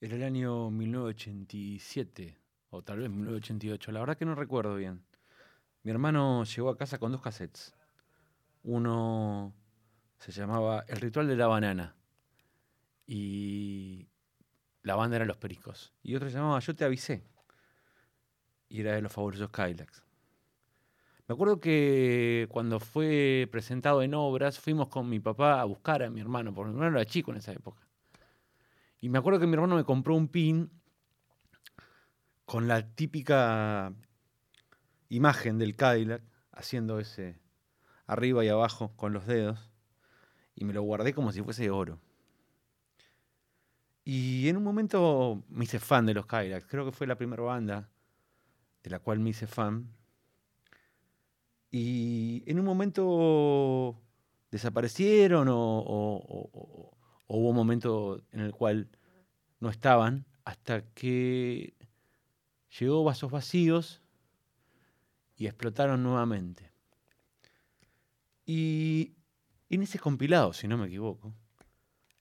Era el año 1987 o tal vez 1988, la verdad que no recuerdo bien. Mi hermano llegó a casa con dos cassettes. Uno se llamaba El ritual de la banana y la banda era Los Pericos. Y otro se llamaba Yo te avisé y era de los fabulosos Kylax. Me acuerdo que cuando fue presentado en obras, fuimos con mi papá a buscar a mi hermano, porque mi hermano era chico en esa época. Y me acuerdo que mi hermano me compró un pin con la típica imagen del Cadillac haciendo ese arriba y abajo con los dedos y me lo guardé como si fuese oro. Y en un momento me hice fan de los Cadillacs, creo que fue la primera banda de la cual me hice fan. Y en un momento desaparecieron o, hubo un momento en el cual no estaban hasta que llegó Vasos Vacíos y explotaron nuevamente. Y en ese compilado, si no me equivoco,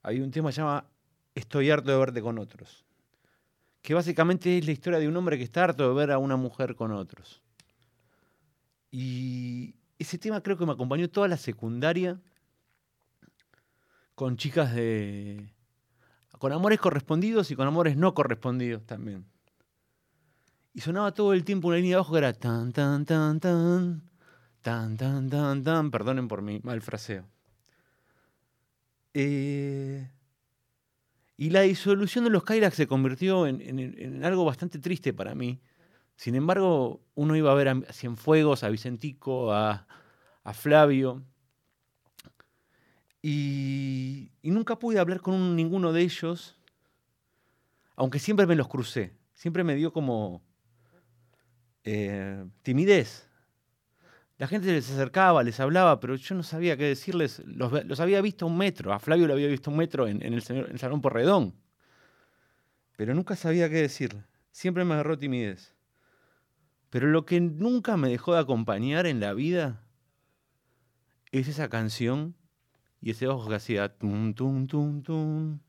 hay un tema que se llama Estoy harto de verte con otros, que básicamente es la historia de un hombre que está harto de ver a una mujer con otros. Y ese tema creo que me acompañó toda la secundaria con chicas de... con amores correspondidos y con amores no correspondidos también. Y sonaba todo el tiempo una línea abajo que era tan, tan, tan, tan, tan, tan, tan, tan. Perdonen por mi mal fraseo. Eh, y la disolución de los Kylax se convirtió en, algo bastante triste para mí. Sin embargo, uno iba a ver a Cienfuegos, a Vicentico, a, a Flavio. Y, nunca pude hablar con ninguno de ellos, aunque siempre me los crucé. Siempre me dio como, eh, timidez. La gente les acercaba, les hablaba, pero yo no sabía qué decirles. Los, había visto un metro. A Flavio lo había visto un metro en, el, Salón Porredón. Pero nunca sabía qué decirle. Siempre me agarró timidez. Pero lo que nunca me dejó de acompañar en la vida es esa canción y ese ojo que hacía tum, tum, tum, tum.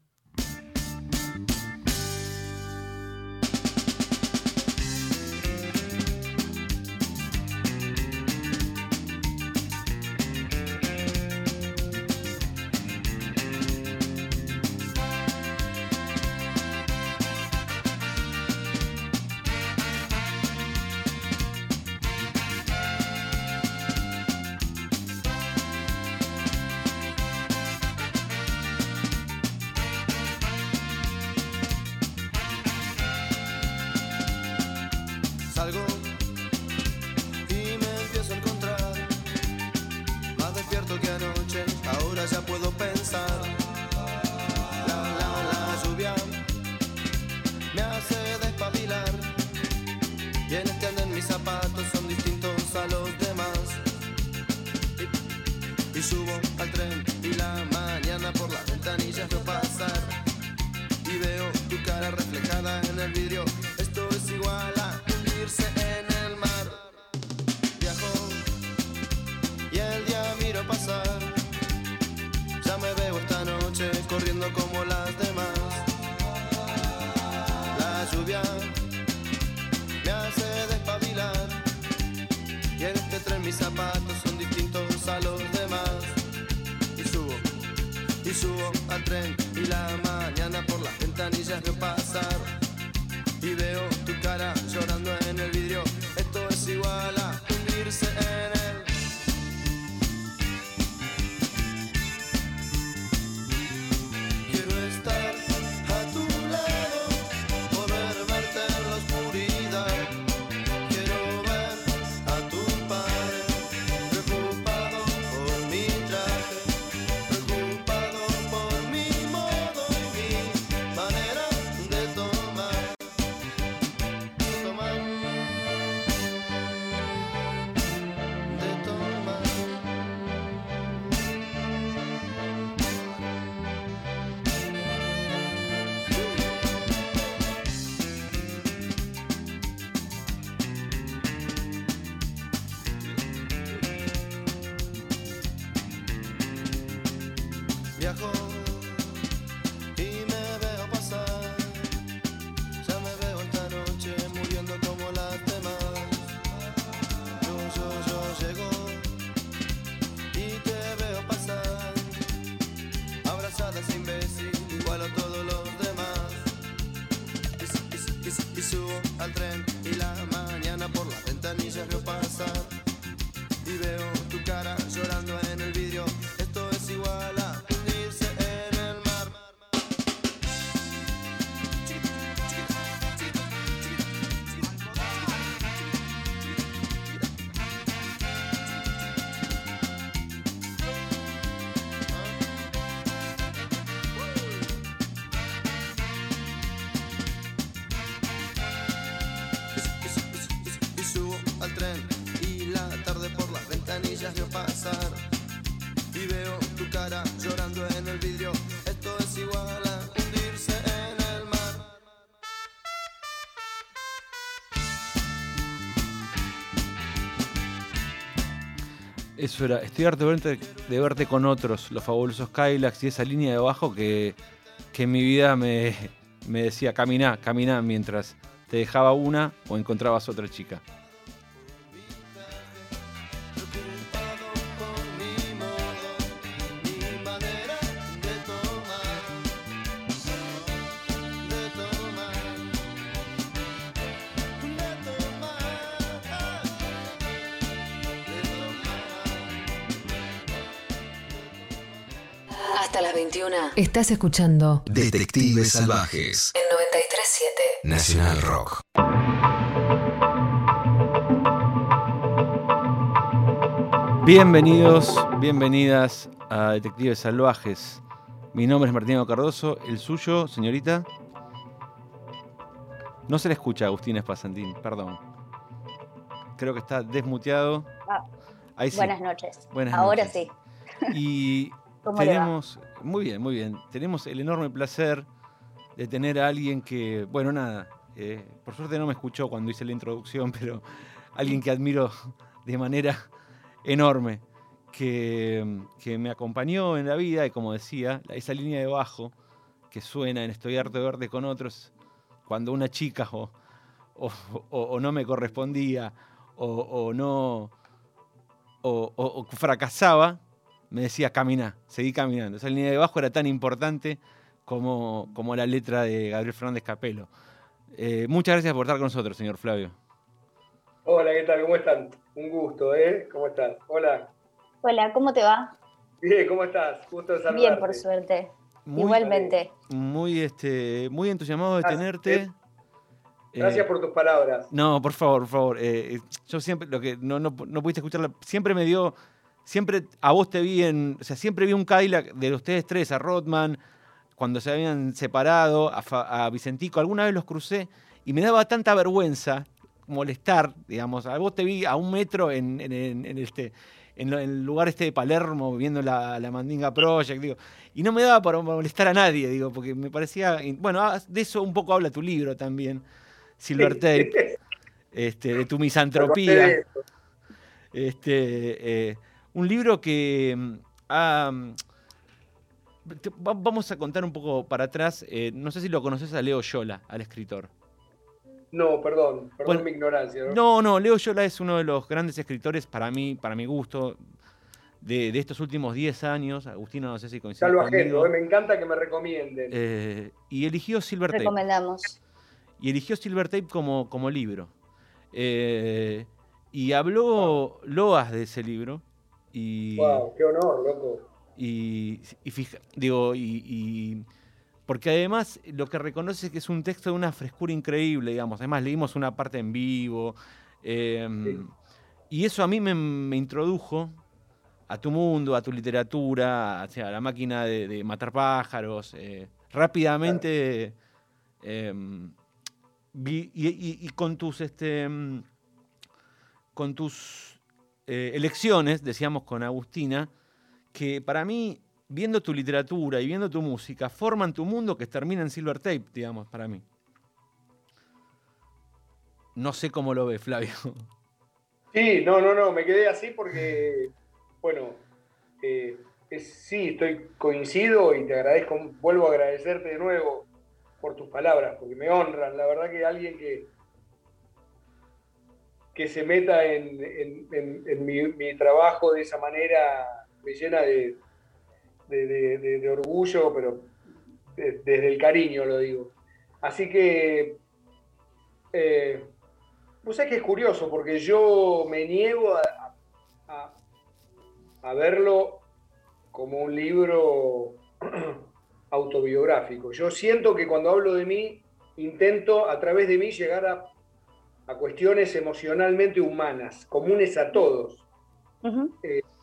que si subo al tren y la mañana por la ventanilla veo pasar y veo Estoy harto de verte, con otros, los fabulosos Kylax y esa línea de abajo que, que en mi vida me, me decía, caminá, caminá, mientras te dejaba una o encontrabas otra chica. Estás escuchando Detectives Salvajes. en 937. Nacional Rock. Bienvenidos, bienvenidas a Detectives Salvajes. Mi nombre es Martino Cardoso, el suyo, señorita. No se le escucha a Agustín Espasantín, perdón. Creo que está desmuteado. Ah, Ahí sí. Buenas noches. Buenas Ahora noches. sí. Y ¿Cómo le va? tenemos, muy bien, muy bien. Tenemos el enorme placer de tener a alguien que, bueno, nada, eh, por suerte no me escuchó cuando hice la introducción, pero alguien que admiro de manera enorme, que, que me acompañó en la vida y como decía, esa línea de bajo que suena en Estoy harto de verte con otros, cuando una chica o, o- o- no me correspondía o, no o fracasaba, me decía caminá, seguí caminando. Esa línea de bajo era tan importante como, como la letra de Gabriel Fernández Capelo. Eh, muchas gracias por estar con nosotros, señor Flavio. Hola, ¿qué tal? ¿Cómo están? Un gusto, ¿eh? ¿Cómo estás? Hola. Hola, ¿cómo te va? Bien, ¿cómo estás? Gusto de saludarte. Bien, por suerte. Muy, Igualmente. muy, este, muy entusiasmado de Gracias. tenerte. Eh, Gracias por tus palabras. No, por favor, por favor. eh, eh, yo siempre, lo que no, no, no pudiste escucharla, siempre me dio, siempre a vos te vi en, o sea, siempre vi un Cadillac de ustedes tres, a Rodman, cuando se habían separado, a, Vicentico, alguna vez los crucé y me daba tanta vergüenza molestar, digamos, a vos te vi a un metro en, en- en- en este, en el lugar este de Palermo, viendo la, la Mandinga Project, digo, y no me daba para molestar a nadie, digo, porque me parecía, bueno, ah, de eso un poco habla tu libro también, Silver Tape este, de tu misantropía. Este, eh, un libro que mm, ha, mm, vamos a contar un poco para atrás. eh, no sé si lo conoces a Leo Yola, al escritor. No, perdón, perdón Bueno, mi ignorancia. ¿no? No, no, Leo Yola es uno de los grandes escritores para mí, para mi gusto, de, de estos últimos 10 años. Agustino, no sé si coincide conmigo. agendo, ¿eh? me encanta que me recomienden. Eh, y eligió Silver Tape. Recomendamos. y eligió Silver Tape como, como libro. Eh, y habló loas de ese libro. Y, wow, qué honor, loco. y, y fija- digo, y, y- porque además lo que reconoce es que es un texto de una frescura increíble, digamos. Además, leímos una parte en vivo. eh, Sí. Y eso a mí me, me introdujo a tu mundo, a tu literatura, o sea, a la máquina de, de matar pájaros. eh, rápidamente em, vi- y, y- y con tus este em, con tus eh, elecciones, decíamos con Agustina, que para mí, viendo tu literatura y viendo tu música, forman tu mundo que termina en Silver Tape, digamos, para mí. No sé cómo lo ve Flavio. Sí, no, no, no, me quedé así porque, bueno, eh, sí, estoy coincido y te agradezco, vuelvo a agradecerte de nuevo por tus palabras, porque me honran. La verdad que alguien que, que se meta en, mi, trabajo de esa manera me llena de, orgullo, pero de- desde el cariño lo digo. Así que, eh, vos sabés que es curioso, porque yo me niego a verlo como un libro autobiográfico. Yo siento que cuando hablo de mí, intento a través de mí llegar a, a cuestiones emocionalmente humanas, comunes a todos. Ujú.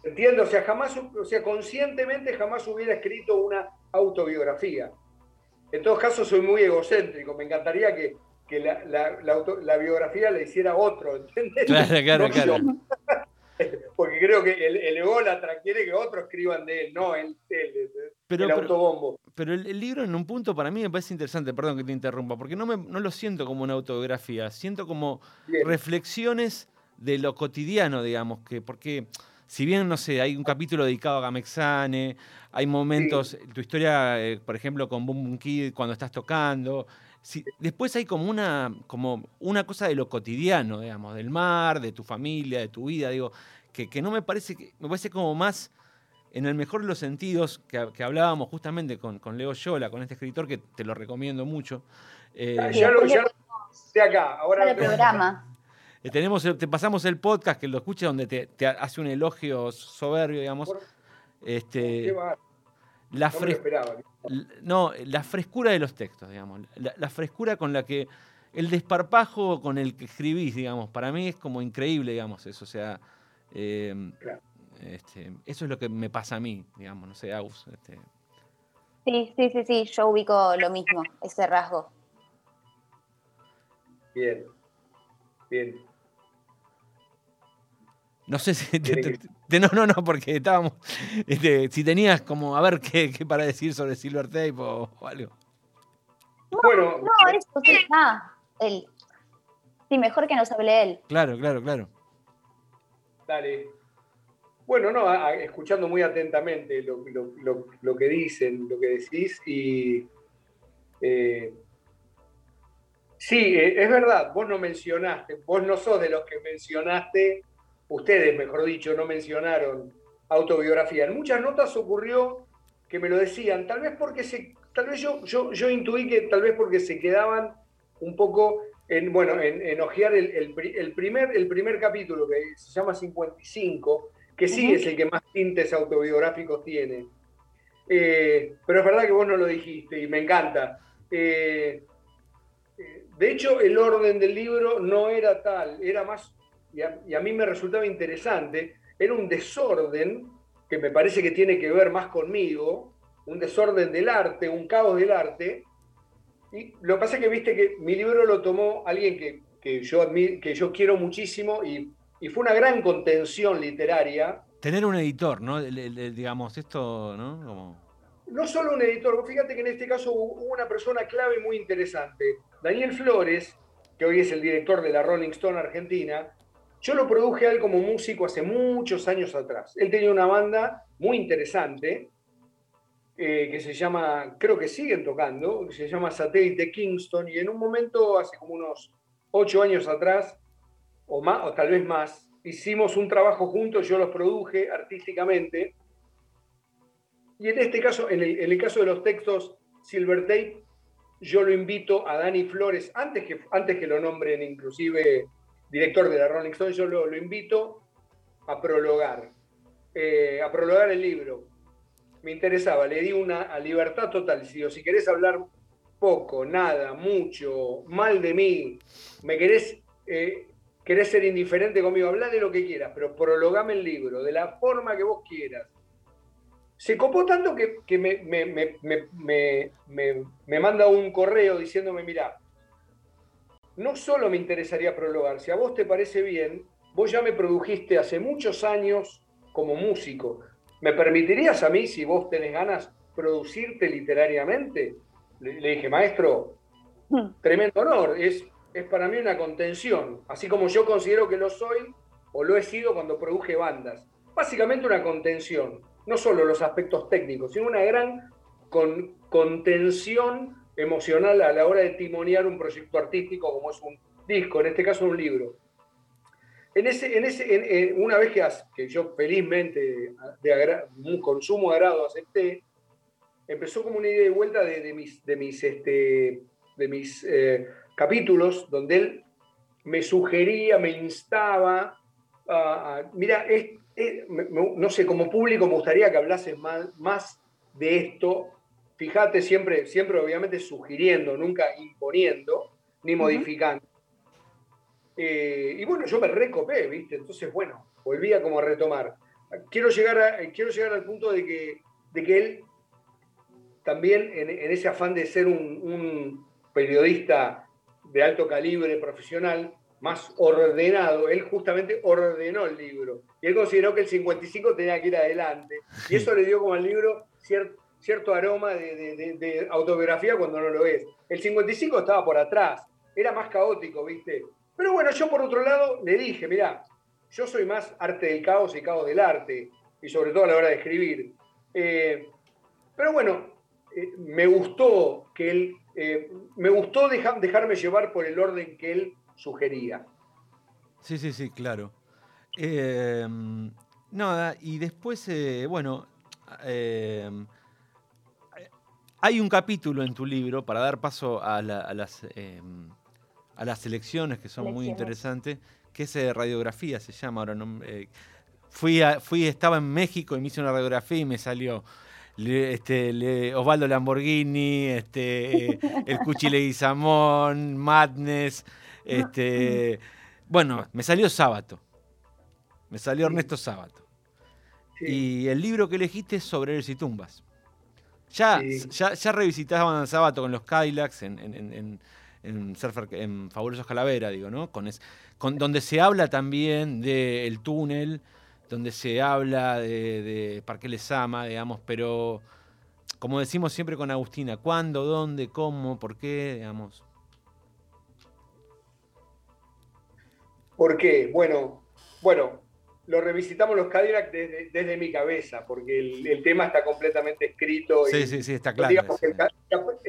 Entiendo, o sea, jamás, o sea, conscientemente jamás hubiera escrito una autobiografía. En todo caso, soy muy egocéntrico. Me encantaría que, que la, la- la auto- la biografía la hiciera otro, ¿entendés? Claro, claro, No claro. Porque creo que el, el ególatra quiere que otros escriban de él, no él, él, él, Pero, el pero, autobombo. Pero el, el libro en un punto para mí me parece interesante, perdón que te interrumpa, porque no, me, no lo siento como una autobiografía, siento como Bien. reflexiones de lo cotidiano, digamos, que porque si bien, no sé, hay un capítulo dedicado a Gamexane, hay momentos, tu historia, eh, por ejemplo, con Boom Boom Kid cuando estás tocando, si- después hay como una, como una cosa de lo cotidiano, digamos, del mar, de tu familia, de tu vida, digo, que, que no me parece, que, me parece como más, en el mejor de los sentidos, que, que hablábamos justamente con, con Leo Yola, con este escritor que te lo recomiendo mucho. eh, Ya, lo, ya lo acá. Ahora Para lo el programa. Eh, Tenemos, te pasamos el podcast que lo escuches donde te, te hace un elogio soberbio, digamos. Por- Qué Este, va, la, no esperaba. no, la frescura de los textos, digamos. La, la frescura con la que. El desparpajo con el que escribís, digamos. Para mí es como increíble, digamos, eso. O sea. eh, Claro. Este, eso es lo que me pasa a mí, digamos, no sé, Aus. este. Sí, sí, sí, sí, yo ubico lo mismo, ese rasgo. Bien. Bien. No sé si. te- Tiene te- que- te- no, no, no, porque estábamos. este, si tenías como. A ver qué, qué para decir sobre Silver Tape o, o algo. Bueno, No, eso sí, ah, él. Sí, mejor que nos hable él. Claro, claro, claro. Dale. Bueno, no, escuchando muy atentamente lo, lo- lo- que dicen, lo que decís, y eh, sí, eh, es verdad, vos no mencionaste, vos no sos de los que mencionaste, ustedes, mejor dicho, no mencionaron autobiografía. En muchas notas ocurrió que me lo decían, tal vez porque se, tal vez yo, yo, yo intuí que tal vez porque se quedaban un poco en, bueno, en, en ojear el, el primer, el primer capítulo que se llama 55, que sí es el que más tintes autobiográficos tiene. Eh, pero es verdad que vos no lo dijiste y me encanta. Eh, eh, de hecho, el orden del libro no era tal, era más, y a, y a mí me resultaba interesante, era un desorden que me parece que tiene que ver más conmigo, un desorden del arte, un caos del arte. Y lo que pasa es que viste que mi libro lo tomó alguien que, que yo, que yo quiero muchísimo y, y fue una gran contención literaria. Tener un editor, ¿no? El- el- el, digamos, esto, ¿no? Como. No solo un editor, fíjate que en este caso hubo hubo una persona clave muy interesante. Daniel Flores, que hoy es el director de la Rolling Stone Argentina, yo lo produje a él como músico hace muchos años atrás. Él tenía una banda muy interesante eh, que se llama, creo que siguen tocando, que se llama Satélite Kingston, y en un momento, hace como unos ocho años atrás, o, más, o tal vez más, hicimos un trabajo juntos, yo los produje artísticamente, y en este caso, en el, caso de los textos Silver Tape, yo lo invito a Dani Flores, antes que, antes que lo nombren inclusive director de la Rolling Stone, yo lo, lo invito a prologar, eh, a prologar el libro. Me interesaba, le di una a libertad total. Si, o si querés hablar poco, nada, mucho, mal de mí, me querés, eh, querés ser indiferente conmigo, habla de lo que quieras, pero prologame el libro, de la forma que vos quieras se copó tanto que, que me, me- me- me- me- me- me manda un correo diciéndome, mira, no solo me interesaría prologar, si a vos te parece bien, vos ya me produjiste hace muchos años como músico. ¿Me permitirías a mí, si vos tenés ganas, producirte literariamente? Le, le dije, maestro, Hmm. tremendo honor, es, es para mí una contención, así como yo considero que lo soy o lo he sido cuando produje bandas. Básicamente una contención, no solo los aspectos técnicos, sino una gran con- contención emocional a la hora de timonear un proyecto artístico como es un disco, en este caso un libro. En ese, en ese, en- una vez que, yo felizmente, con sumo agrado acepté, empezó como una idea de vuelta de, de mis, de mis, este, de mis eh, capítulos, donde él me sugería, me instaba a, a- mira, es- es- me- me- no sé, como público me gustaría que hablases más, más de esto. Fíjate, siempre, siempre obviamente sugiriendo, nunca imponiendo ni modificando. Eh, y bueno, yo me recopé, ¿viste? Entonces, bueno, volvía como a retomar. Quiero llegar, a- eh, quiero llegar al punto de que, de que él también, en, en ese afán de ser un, un periodista de alto calibre profesional, más ordenado. Él justamente ordenó el libro. Y él consideró que el 55 tenía que ir adelante. Y eso le dio como al libro cier- cierto aroma de autobiografía cuando no lo es. El 55 estaba por atrás. Era más caótico, ¿viste? Pero bueno, yo por otro lado le dije, mirá, yo soy más arte del caos y caos del arte. Y sobre todo a la hora de escribir. Eh, pero bueno, eh, me gustó que él, eh, me gustó deja- dejarme llevar por el orden que él sugería. Sí, sí, sí, claro. Eh, nada, y después, eh, bueno, eh, hay un capítulo en tu libro para dar paso a, la- a las, eh, a las elecciones que son muy interesantes, que es eh, radiografía, se llama ahora. no- eh, fui, a- fui, estaba en México y me hice una radiografía y me salió le- este, le- Osvaldo Lamborghini, este, eh, el Cuchi Leguizamón, Madness, este, bueno, me salió Sábato. Me salió Ernesto Sábato. Sí. Y el libro que elegiste es sobre héroes y tumbas. Ya, Sí. ya, ya revisitaban Sábato con los Cadillacs en, en, en, en- en Surfer- en Fabulosos Calavera, digo, ¿no? Con, es- con donde se habla también del túnel, donde se habla de, de Parque Lesama, digamos, pero como decimos siempre con Agustina, ¿cuándo, dónde, cómo, por qué, digamos? ¿Por qué? Bueno, bueno, lo revisitamos los Cadillac desde, desde mi cabeza, porque el, el tema está completamente escrito. y- Sí, sí, sí, está claro. digamos que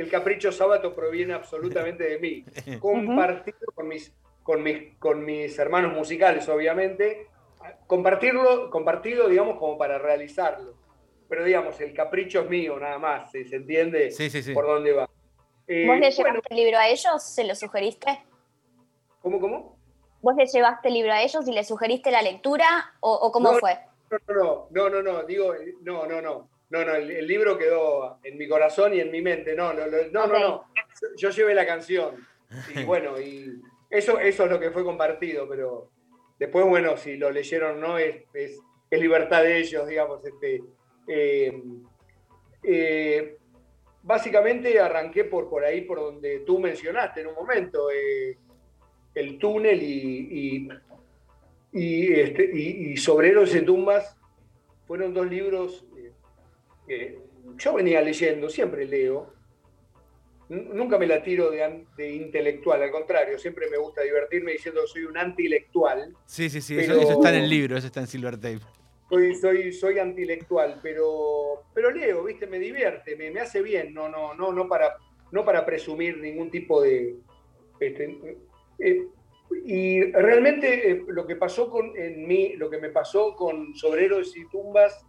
el capricho sábado proviene absolutamente de mí. Compartido con mis, con mis, con mis hermanos musicales, obviamente. Compartirlo, compartido, digamos, como para realizarlo. Pero digamos, el capricho es mío, nada más. ¿Se, se entiende Sí, sí, sí. por dónde va? Eh, ¿Vos le llevaste bueno, el libro a ellos? ¿Se lo sugeriste? ¿Cómo, cómo? ¿Vos le llevaste el libro a ellos y le sugeriste la lectura? ¿O, o cómo No, fue? No, no, no, no, no, digo, eh, no, no, no. No, no, el, el libro quedó en mi corazón y en mi mente. No, no, no, no, no, no. Yo llevé la canción. Y bueno, y eso, eso es lo que fue compartido, pero después, bueno, si lo leyeron o no, es, es, libertad de ellos, digamos. Este, eh, eh, básicamente arranqué por, por ahí, por donde tú mencionaste en un momento, eh, el túnel y, y, y, este, y, sobre y tumbas fueron dos libros que yo venía leyendo, siempre leo. Nunca me la tiro de, intelectual, al contrario, siempre me gusta divertirme diciendo que soy un antilectual. Sí, sí, sí, eso está en el libro, eso está en Silver Tape. Soy, soy, soy antilectual, pero, pero leo, ¿viste? Me divierte, me, me hace bien, no, no, no, no, para, no para presumir ningún tipo de. este, eh, y realmente eh, lo que pasó con, en mí, lo que me pasó con Sobreros y Tumbas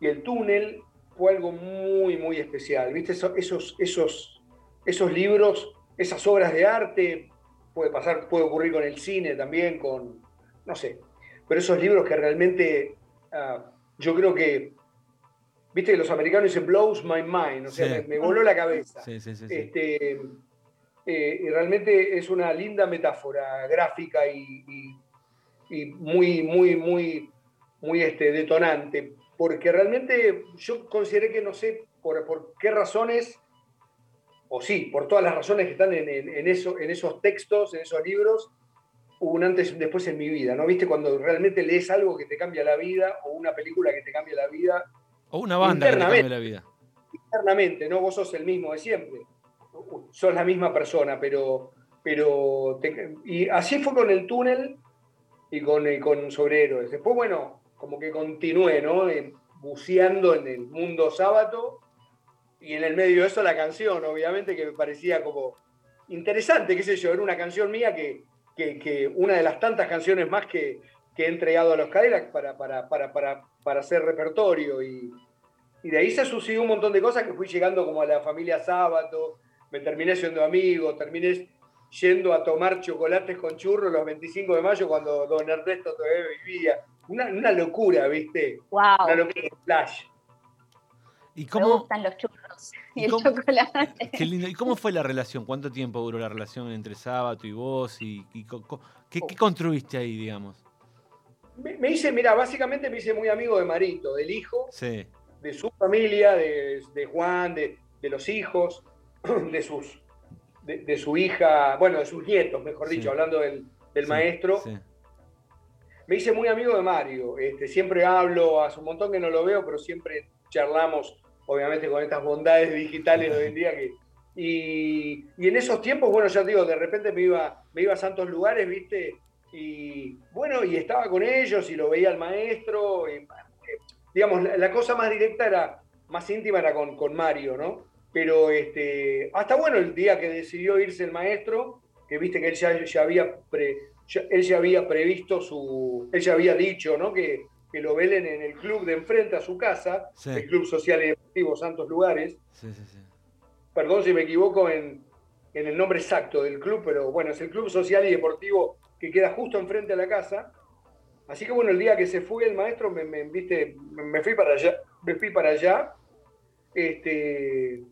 y el túnel fue algo muy, muy especial. ¿Viste? Eso- Esos, esos, esos libros, esas obras de arte, puede pasar, puede ocurrir con el cine también, con, no sé, pero esos libros que realmente ah, yo creo que, viste los americanos dicen blows my mind, o sea, Sí. me, me voló la cabeza. Sí, sí, sí. sí. Este, eh, y realmente es una linda metáfora gráfica y, y- y muy, muy, muy, muy este, detonante, porque realmente yo consideré que no sé por, por qué razones, o sí, por todas las razones que están en, en- en eso, en esos textos, en esos libros, hubo un antes y un después en mi vida, ¿no? ¿Viste? Cuando realmente lees algo que te cambia la vida o una película que te cambia la vida, O una banda que te cambie la vida. internamente, ¿no? Vos sos el mismo de siempre. Sos la misma persona, pero. pero te- y así fue con el túnel y con, eh, con Sobre Héroes. Después, bueno, como que continué, ¿no? Buceando en el mundo sábado y en el medio de eso la canción, obviamente, que me parecía como interesante, qué sé yo, era una canción mía que, que, una de las tantas canciones más que, que he entregado a los Cadillacs para, para, para, para, para hacer repertorio y, de ahí se sucedió un montón de cosas que fui llegando como a la familia Sábato, me terminé siendo amigo, terminé yendo a tomar chocolates con churros los 25 de mayo cuando don Ernesto todavía vivía. Una, una locura, ¿viste? ¡Wow! Una locura de flash. ¿Y Me cómo, gustan los churros y, ¿Y el cómo- chocolate. qué lindo. ¿Y cómo fue la relación? ¿Cuánto tiempo duró la relación entre Sábato y vos? ¿Y, y co- co- qué, qué construiste ahí, digamos? Me, me hice, mira, básicamente me hice muy amigo de Marito, del hijo, Sí, de su familia, de, de Juan, de, de los hijos, de sus de, de su hija, bueno, de sus nietos, mejor Sí. dicho, hablando del, del Sí, maestro. Me hice muy amigo de Mario. Este, siempre hablo, hace un montón que no lo veo, pero siempre charlamos, obviamente con estas bondades digitales hoy en día. Que, y, y en esos tiempos, bueno, ya te digo, de repente me iba, me iba a santos lugares, ¿viste? Y bueno, y estaba con ellos y lo veía al maestro. eh, digamos, la, la cosa más directa era, más íntima era con, con Mario, ¿no? Pero este, hasta bueno, el día que decidió irse el maestro, que viste que él ya, ya había pre- ya- él ya había previsto su, él ya había dicho, ¿no? Que, que lo velen en el club de enfrente a su casa, Sí. el Club Social y Deportivo Santos Lugares. Sí, sí, sí. Perdón si me equivoco en, en el nombre exacto del club, pero bueno, es el Club Social y Deportivo que queda justo enfrente a la casa. Así que bueno, el día que se fue el maestro, me, me- viste, me fui para allá, me fui para allá. Este,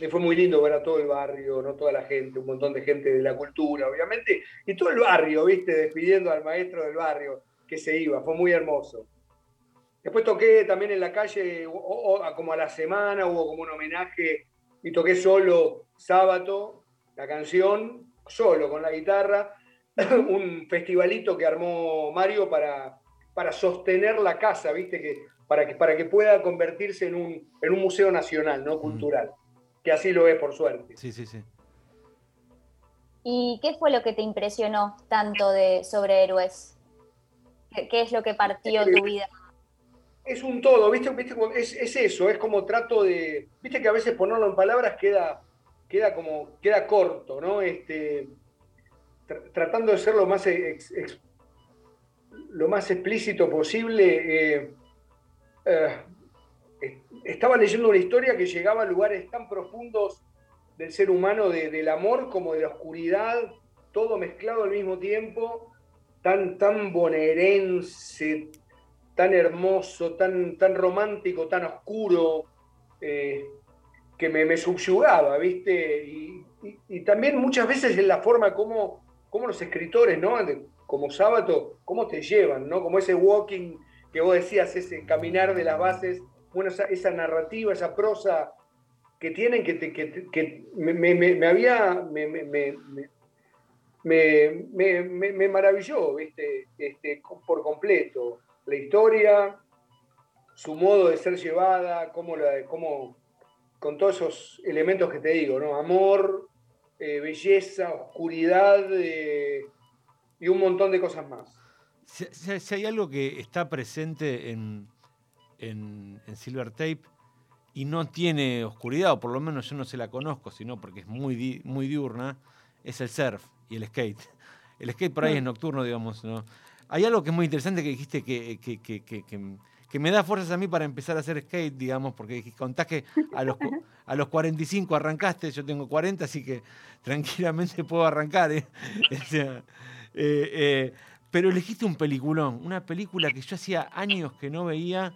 y fue muy lindo ver a todo el barrio, ¿no? Toda la gente, un montón de gente de la cultura, obviamente, y todo el barrio, ¿viste? Despidiendo al maestro del barrio que se iba, fue muy hermoso. Después toqué también en la calle, o- o- como a la semana, hubo como un homenaje, y toqué solo sábado, la canción, solo con la guitarra, un festivalito que armó Mario para, para sostener la casa, ¿viste? Que, para, que, para que pueda convertirse en un, en un museo nacional, ¿no? Cultural. Que así lo es, por suerte. Sí, sí, sí. ¿Y qué fue lo que te impresionó tanto de sobre héroes? ¿Qué, es lo que partió tu vida? es un todo, ¿viste? ¿Viste? Es, es eso, es como trato de. Viste que a veces ponerlo en palabras queda, queda como. queda corto, ¿no? Este, tr- tratando de ser lo más, ex- ex- lo más explícito posible. eh, eh, estaba leyendo una historia que llegaba a lugares tan profundos del ser humano, de- del amor como de la oscuridad, todo mezclado al mismo tiempo, tan, tan bonaerense, tan hermoso, tan, tan romántico, tan oscuro, eh, que me, me subyugaba, ¿viste? Y, también muchas veces en la forma como, como los escritores, ¿no? Como Sábato, cómo te llevan, ¿no? Como ese walking que vos decías, ese caminar de las bases, bueno, esa, narrativa, esa prosa que tienen, que, te- que, que me, me- me- había, me, me- maravilló, ¿viste? Este, por completo. La historia, su modo de ser llevada, cómo, la, cómo con todos esos elementos que te digo, ¿no? Amor, eh, belleza, oscuridad eh, y un montón de cosas más. Si- si hay algo que está presente en, en, en Silver Tape y no tiene oscuridad, o por lo menos yo no se la conozco, sino porque es muy, di- muy diurna, es el surf y el skate. El skate por ahí es nocturno, digamos. ¿no? Hay algo que es muy interesante que dijiste que, que- que- que- que- me da fuerzas a mí para empezar a hacer skate, digamos, porque contás que a los, a los 45 arrancaste, yo tengo 40, así que tranquilamente puedo arrancar. ¿eh? O sea, eh, eh, pero elegiste un peliculón, una película que yo hacía años que no veía,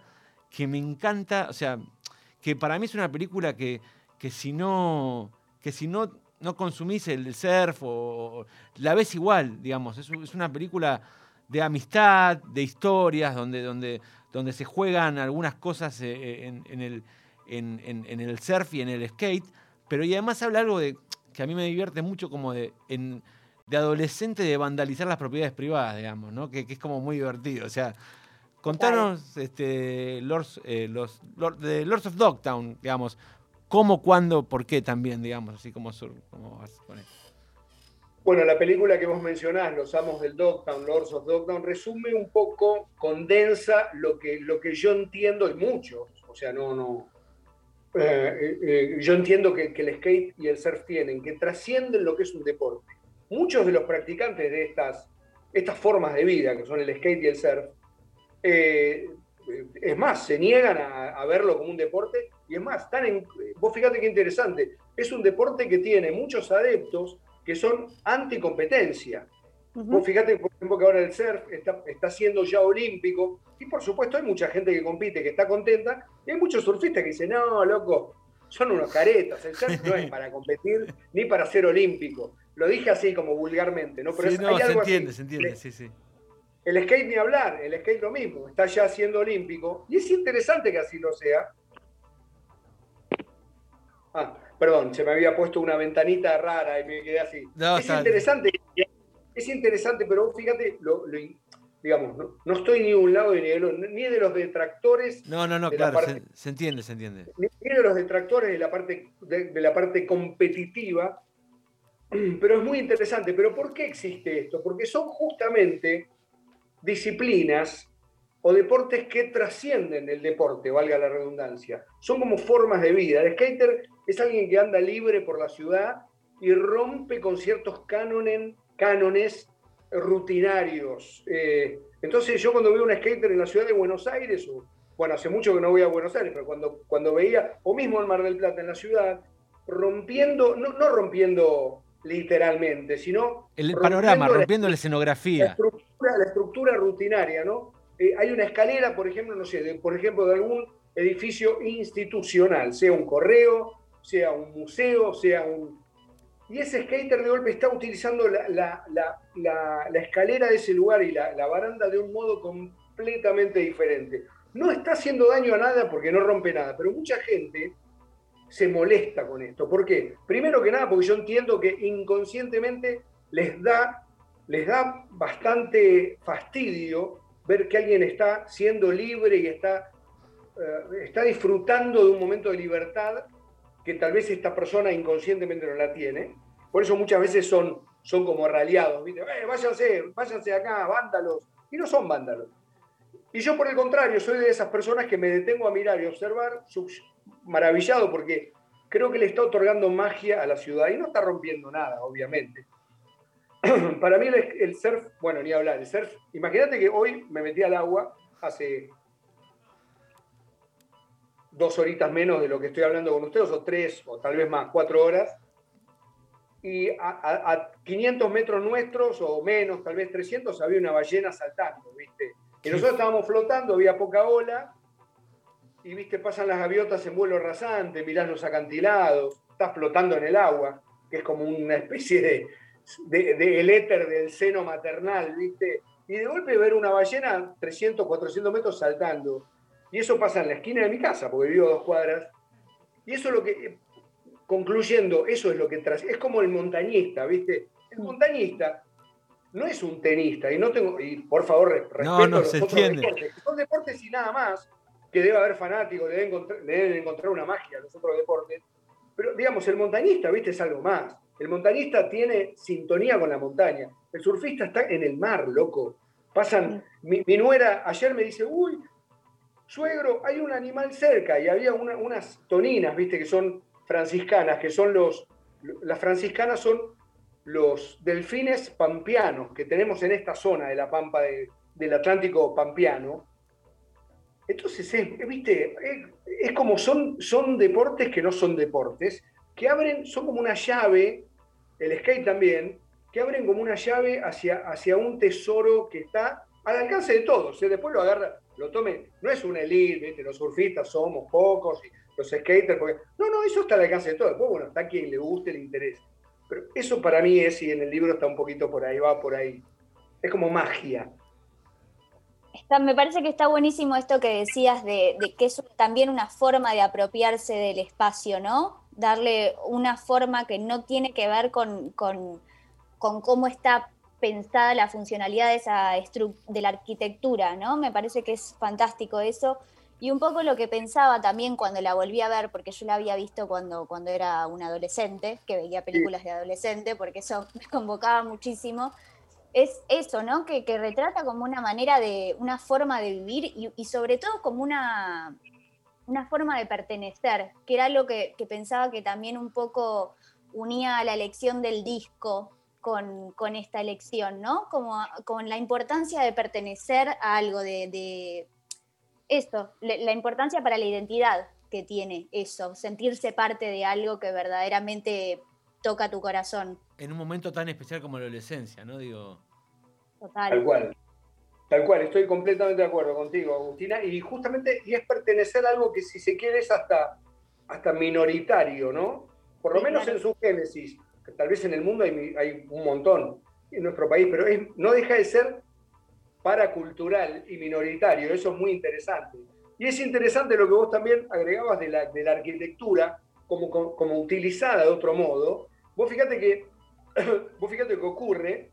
que me encanta, o sea, que para mí es una película que, que si no, que si no, no consumís el surf o, o- la ves igual, digamos, es, es una película de amistad, de historias, donde, donde, donde se juegan algunas cosas eh, en, en el, en, en- en el surf y en el skate, pero y además habla algo de que a mí me divierte mucho como de, en- de adolescente de vandalizar las propiedades privadas, digamos, ¿no? Que, que es como muy divertido. O sea, contanos este, Lords, eh, los, Lord- de Lords of Dogtown, digamos, cómo, cuándo, por qué también, digamos, así como, sur- como vas a poner. Bueno, la película que vos mencionás, Los Amos del Dogtown, Lords of Dogtown, resume un poco, condensa lo que, lo que yo entiendo, y muchos, o sea, no, no. eh, eh, yo entiendo que, que el skate y el surf tienen, que trascienden lo que es un deporte. Muchos de los practicantes de estas, estas formas de vida, que son el skate y el surf, eh, es más, se niegan a, a verlo como un deporte, y es más, están en, vos fíjate qué interesante, es un deporte que tiene muchos adeptos que son anticompetencia. Vos fíjate, por ejemplo, que ahora el surf está, está siendo ya olímpico, y por supuesto hay mucha gente que compite, que está contenta, y hay muchos surfistas que dicen, no, loco, son unos caretas, el surf no es para competir ni para ser olímpico. Lo dije así como vulgarmente, ¿no? Pero Sí, es- no, hay se algo así. entiende, se entiende, sí, sí. El skate ni hablar, el skate lo mismo, está ya siendo olímpico, y es interesante que así lo sea. Ah, perdón, se me había puesto una ventanita rara y me quedé así. No, es interesante es interesante, pero fíjate, lo, lo in- digamos, no, no estoy ni de un lado ni de otro, ni de los detractores No, no, no, claro, parte- se, se entiende, se entiende. ni de los detractores de la parte, de, de la parte competitiva, pero es muy interesante. ¿Pero por qué existe esto? Porque son justamente disciplinas o deportes que trascienden el deporte, valga la redundancia. Son como formas de vida. El skater es alguien que anda libre por la ciudad y rompe con ciertos cánones, rutinarios. Eh, entonces yo cuando veo un skater en la ciudad de Buenos Aires, o bueno, hace mucho que no voy a Buenos Aires, pero cuando, cuando veía, o mismo en Mar del Plata, en la ciudad, rompiendo, no rompiendo literalmente, sino El panorama, rompiendo la la escenografía. estructura, la estructura rutinaria, ¿no? Eh, hay una escalera, por ejemplo, no sé, de- por ejemplo, de algún edificio institucional, sea un correo, sea un museo, sea un... Y ese skater de golpe está utilizando la, la- la- la- la escalera de ese lugar y la, la baranda de un modo completamente diferente. No está haciendo daño a nada porque no rompe nada, pero mucha gente se molesta con esto. ¿Por qué? Primero que nada, porque yo entiendo que inconscientemente les da, les da bastante fastidio ver que alguien está siendo libre y está, eh, está disfrutando de un momento de libertad que tal vez esta persona inconscientemente no la tiene. Por eso muchas veces son, son como raliados, ¿viste? "Eh, váyanse, váyanse acá, vándalos. Y no son vándalos. Y yo, por el contrario, soy de esas personas que me detengo a mirar y observar, maravillado, porque creo que le está otorgando magia a la ciudad y no está rompiendo nada, obviamente. Para mí el, el surf, bueno, ni hablar, el surf, imagínate que hoy me metí al agua hace dos horitas menos de lo que estoy hablando con ustedes, o tres, o tal vez más, cuatro horas, y a, a- a 500 metros nuestros, o menos, tal vez 300, había una ballena saltando, ¿viste? Y nosotros estábamos flotando, había poca ola, y viste, pasan las gaviotas en vuelo rasante, mirás los acantilados, estás flotando en el agua, que es como una especie de, de, de el éter del seno maternal, viste, y de golpe ver una ballena 300, 400 metros saltando, y eso pasa en la esquina de mi casa, porque vivo a dos cuadras, y eso es lo que, concluyendo, eso es lo que tras, es como el montañista, viste, el montañista no es un tenista, y no tengo, y por favor, re- respeto No, no, los se otros entiende. deportes, son deportes y nada más, que debe haber fanáticos, le deben, encontrar, le deben encontrar una magia a los otros deportes. Pero digamos, el montañista, viste, es algo más. El montañista tiene sintonía con la montaña. El surfista está en el mar, loco. Pasan, mi, mi nuera ayer me dice, uy, suegro, hay un animal cerca. Y había una- unas toninas, viste, que son franciscanas, que son los, las franciscanas son los delfines pampeanos que tenemos en esta zona de la pampa de- del Atlántico pampeano. Entonces, es, viste, es, como son, son deportes que no son deportes, que abren, son como una llave, el skate también, que abren como una llave hacia, hacia un tesoro que está al alcance de todos. ¿eh? Después lo agarra, lo tome, no es una elite, ¿viste? los surfistas somos pocos, y los skaters, porque, no, no, eso está al alcance de todos. Después, bueno, está quien le guste, le interese. Pero eso para mí es, y en el libro está un poquito por ahí, va por ahí. Es como magia. Me parece que está buenísimo esto que decías de, de que es también una forma de apropiarse del espacio, ¿no? Darle una forma que no tiene que ver con, con- con cómo está pensada la funcionalidad de, esa de la arquitectura, ¿no? Me parece que es fantástico eso. Y un poco lo que pensaba también cuando la volví a ver, porque yo la había visto cuando, cuando era un adolescente, que veía películas de adolescente, porque eso me convocaba muchísimo, es eso, ¿no? Que, que retrata como una manera de, una forma de vivir y, sobre todo como una, una forma de pertenecer, que era algo que, pensaba que también un poco unía la elección del disco con, con esta elección, ¿no? Como con la importancia de pertenecer a algo, de, de esto, la importancia para la identidad que tiene eso, sentirse parte de algo que verdaderamente toca tu corazón. En un momento tan especial como la adolescencia, ¿no? Digo, Total. Tal cual. Tal cual, estoy completamente de acuerdo contigo, Agustina. Y justamente, y es pertenecer a algo que si se quiere es hasta, hasta minoritario, ¿no? Por lo Sí, menos claro. en su génesis, que tal vez en el mundo hay, un montón, en nuestro país, pero es, no deja de ser paracultural y minoritario, eso es muy interesante. Y es interesante lo que vos también agregabas de la, de la arquitectura como, como, como utilizada de otro modo. Vos fíjate que, vos fíjate que ocurre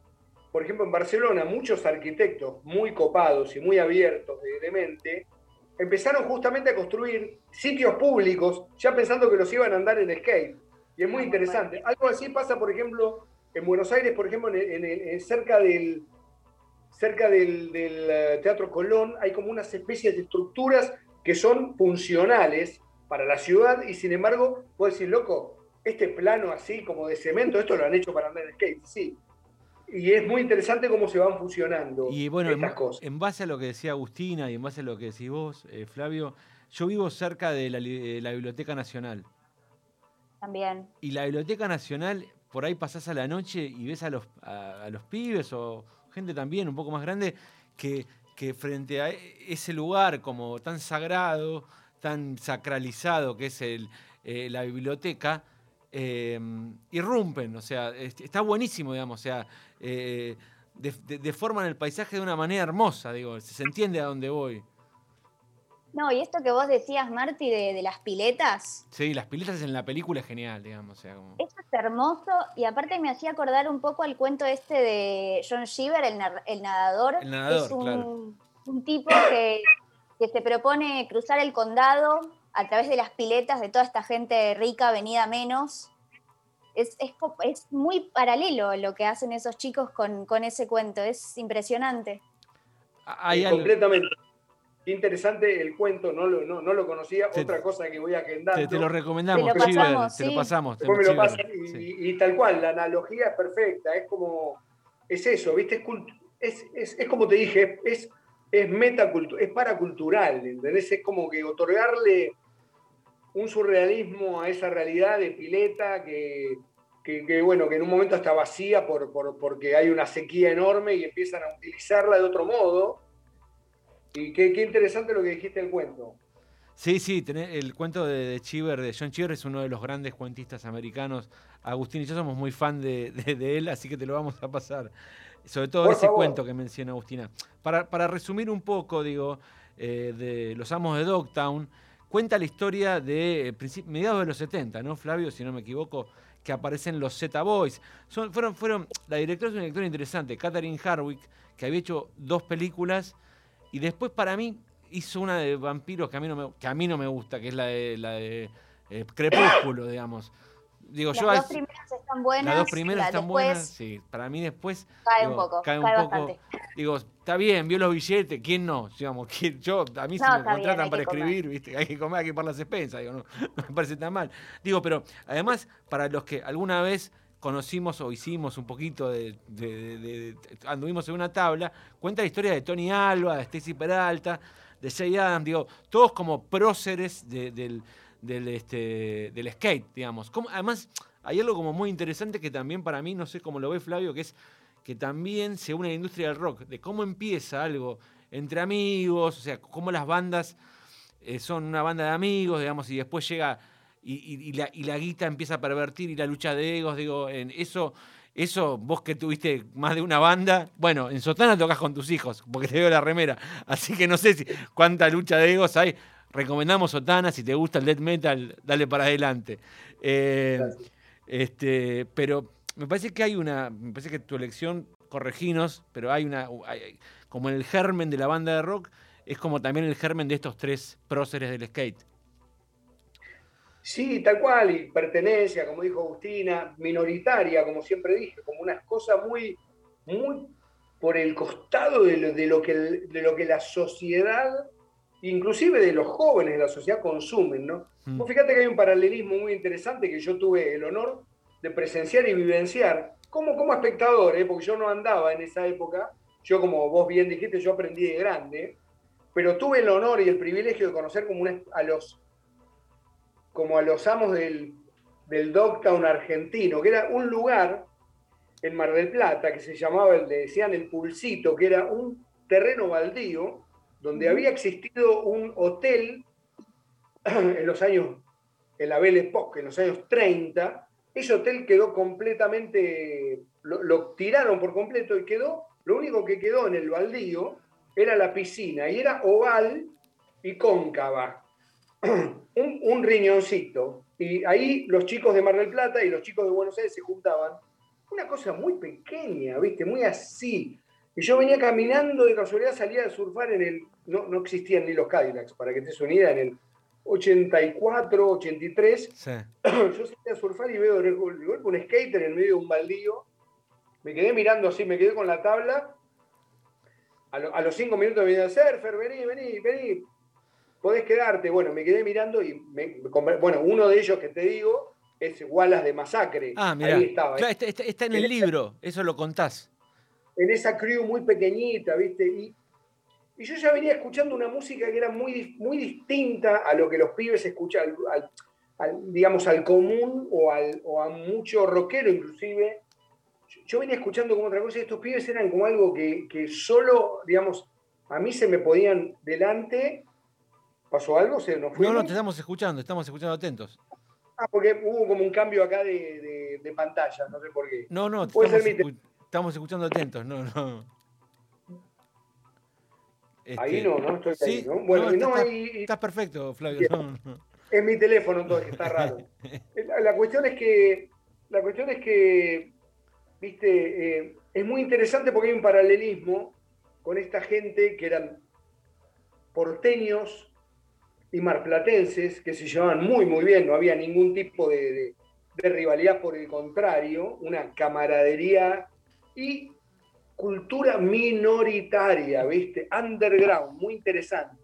por ejemplo, en Barcelona, muchos arquitectos muy copados y muy abiertos de, mente empezaron justamente a construir sitios públicos ya pensando que los iban a andar en skate. Y es muy interesante. Algo así pasa, por ejemplo, en Buenos Aires, por ejemplo, en, en- en- cerca del cerca del, del, eh, Teatro Colón, hay como unas especies de estructuras que son funcionales para la ciudad y sin embargo, puedes decir, loco, este plano así como de cemento, esto lo han hecho para andar en skate, sí. Y es muy interesante cómo se van fusionando Y bueno, en, estas cosas. en base a lo que decía Agustina y en base a lo que decís vos, eh, Flavio, yo vivo cerca de la, li- la Biblioteca Nacional. También. Y la Biblioteca Nacional, por ahí pasás a la noche y ves a los, a, a los pibes o gente también un poco más grande que, que frente a ese lugar como tan sagrado, tan sacralizado que es el, eh, la biblioteca, eh, irrumpen. O sea, es- está buenísimo, digamos. O sea, eh, de- de- deforman el paisaje de una manera hermosa, digo. Se, entiende a dónde voy. No, y esto que vos decías, Marty, de, de las piletas, Sí, las piletas en la película es genial, digamos. O sea, como- eso es hermoso y aparte me hacía acordar un poco al cuento este de John Shiver, el, nadador. El nadador, es un, claro. un tipo que, que se propone cruzar el condado a través de las piletas de toda esta gente rica venida menos. Es, es, es muy paralelo lo que hacen esos chicos con, con ese cuento, es impresionante. Hay Eh, algo- completamente. Qué interesante el cuento, no lo, no, no lo conocía. Te- Otra cosa que voy agendando. te, te lo recomendamos, Te lo Chiver, pasamos, te lo sí. pasamos. te- Después me lo pasan y, sí. y- y tal cual, la analogía es perfecta, es como, es eso, ¿viste? Es, es- es como te dije, es, es metacultural, es paracultural, ¿entendés? Es como que otorgarle un surrealismo a esa realidad de pileta que, que- que, bueno, que en un momento está vacía por, por- porque hay una sequía enorme y empiezan a utilizarla de otro modo. Y qué, qué interesante lo que dijiste del cuento. Sí, sí, tenés- el cuento de, Cheever, de John Cheever, es uno de los grandes cuentistas americanos. Agustín y yo somos muy fan de, de- de él, así que te lo vamos a pasar. Sobre todo Por ese favor. cuento que menciona Agustina. Para, para resumir un poco, digo, eh, de los amos de Dogtown, cuenta la historia de eh, mediados de los 70, ¿no, Flavio? Si no me equivoco, que aparecen los Z Boys. Fueron, fueron, la directora es una directora interesante, Catherine Harwick, que había hecho dos películas y después para mí hizo una de vampiros que a mí no me, que a mí no me gusta, que es la de, la de eh, Crepúsculo, digamos. Digo, Las yo dos primeras están buenas. las dos primeras la están después buenas, sí. Para mí después Cae digo, un poco, cae cae, un poco. bastante. Digo, está bien, vio los billetes, ¿quién no? Digamos, ¿quién- yo, a mí si No, me bien, contratan para comer. escribir, ¿viste? hay que comer, hay que pagar las expensas, digo, no, no me parece tan mal. Digo, pero además, para los que alguna vez conocimos o hicimos un poquito de, de- de- de- anduvimos en una tabla, cuenta la historia de Tony Alba, de Stacy Peralta, de Jay Adams, digo, todos como próceres de- del, del, este, del skate, digamos. Como- además, hay algo como muy interesante que también para mí, no sé cómo lo ve Flavio, que es que también se une a la industria del rock, de cómo empieza algo entre amigos, o sea, cómo las bandas eh, son una banda de amigos, digamos, y después llega y, la, y la guita empieza a pervertir y la lucha de egos, digo, en eso, eso vos que tuviste más de una banda, bueno, en Sotana tocas con tus hijos, porque te veo la remera, así que no sé si cuánta lucha de egos hay. Recomendamos Sotana, si te gusta el death metal, dale para adelante. Eh, este, pero me parece que hay una, me parece que tu elección, correginos, pero hay una, hay- como el germen de la banda de rock, es como también el germen de estos tres próceres del skate. Sí, tal cual, y pertenencia, como dijo Agustina, minoritaria, como siempre dije, como una cosa muy, muy por el costado de lo, de lo que, de lo que la sociedad, inclusive de los jóvenes de la sociedad, consumen, ¿no? Mm. Vos fíjate que hay un paralelismo muy interesante que yo tuve el honor de presenciar y vivenciar como, como espectador, ¿eh? porque yo no andaba en esa época, yo como vos bien dijiste, yo aprendí de grande, pero tuve el honor y el privilegio de conocer como una- a los como a los amos del, del Dogtown argentino, que era un lugar en Mar del Plata que se llamaba, le decían el Pulsito, que era un terreno baldío donde había existido un hotel en los años, en la Belle Époque, en los años 30. Ese hotel quedó completamente, lo, lo tiraron por completo y quedó, lo único que quedó en el baldío era la piscina y era oval y cóncava un, un riñoncito. Y ahí los chicos de Mar del Plata y los chicos de Buenos Aires se juntaban una cosa muy pequeña, ¿viste? Muy así. Y yo venía caminando, de casualidad salía a surfar en el. No, no existían ni los Cadillacs, para que te idea, en el 84, 83. Sí. Yo salía a surfar y veo de golpe un skater en medio de un baldío. Me quedé mirando así, me quedé con la tabla. A, lo- a los cinco minutos me dijeron, surfer, vení, vení, vení. Podés quedarte. Bueno, me quedé mirando y, me, bueno, uno de ellos que te digo es Wallace de Masacre. Ah, mira. Ahí estaba. Claro, está, está- está en el libro, eso lo contás. En esa crew muy pequeñita, ¿viste? Y, y yo ya venía escuchando una música que era muy, muy distinta a lo que los pibes escuchan, al, digamos, al común o, al, o a mucho rockero inclusive. Yo, venía escuchando como otra cosa y estos pibes eran como algo que, que solo, digamos, a mí se me podían delante. ¿Pasó algo? ¿Se nos No, no, te estamos escuchando, estamos escuchando atentos. Ah, porque hubo como un cambio acá de, de- de pantalla, no sé por qué. No, no, te Puede estamos, ser mi escu- estamos escuchando atentos, no, no. Ahí Este, no, no estoy ahí, sí, ¿no? Bueno, no, no, está- y- y- Estás perfecto, Flavio. No. Es mi teléfono entonces, está raro. La, la cuestión es que, la cuestión es que, viste, eh, es muy interesante porque hay un paralelismo con esta gente que eran porteños y marplatenses que se llevaban muy, muy bien, no había ningún tipo de, de- de rivalidad, por el contrario, una camaradería y cultura minoritaria, ¿viste? Underground, muy interesante.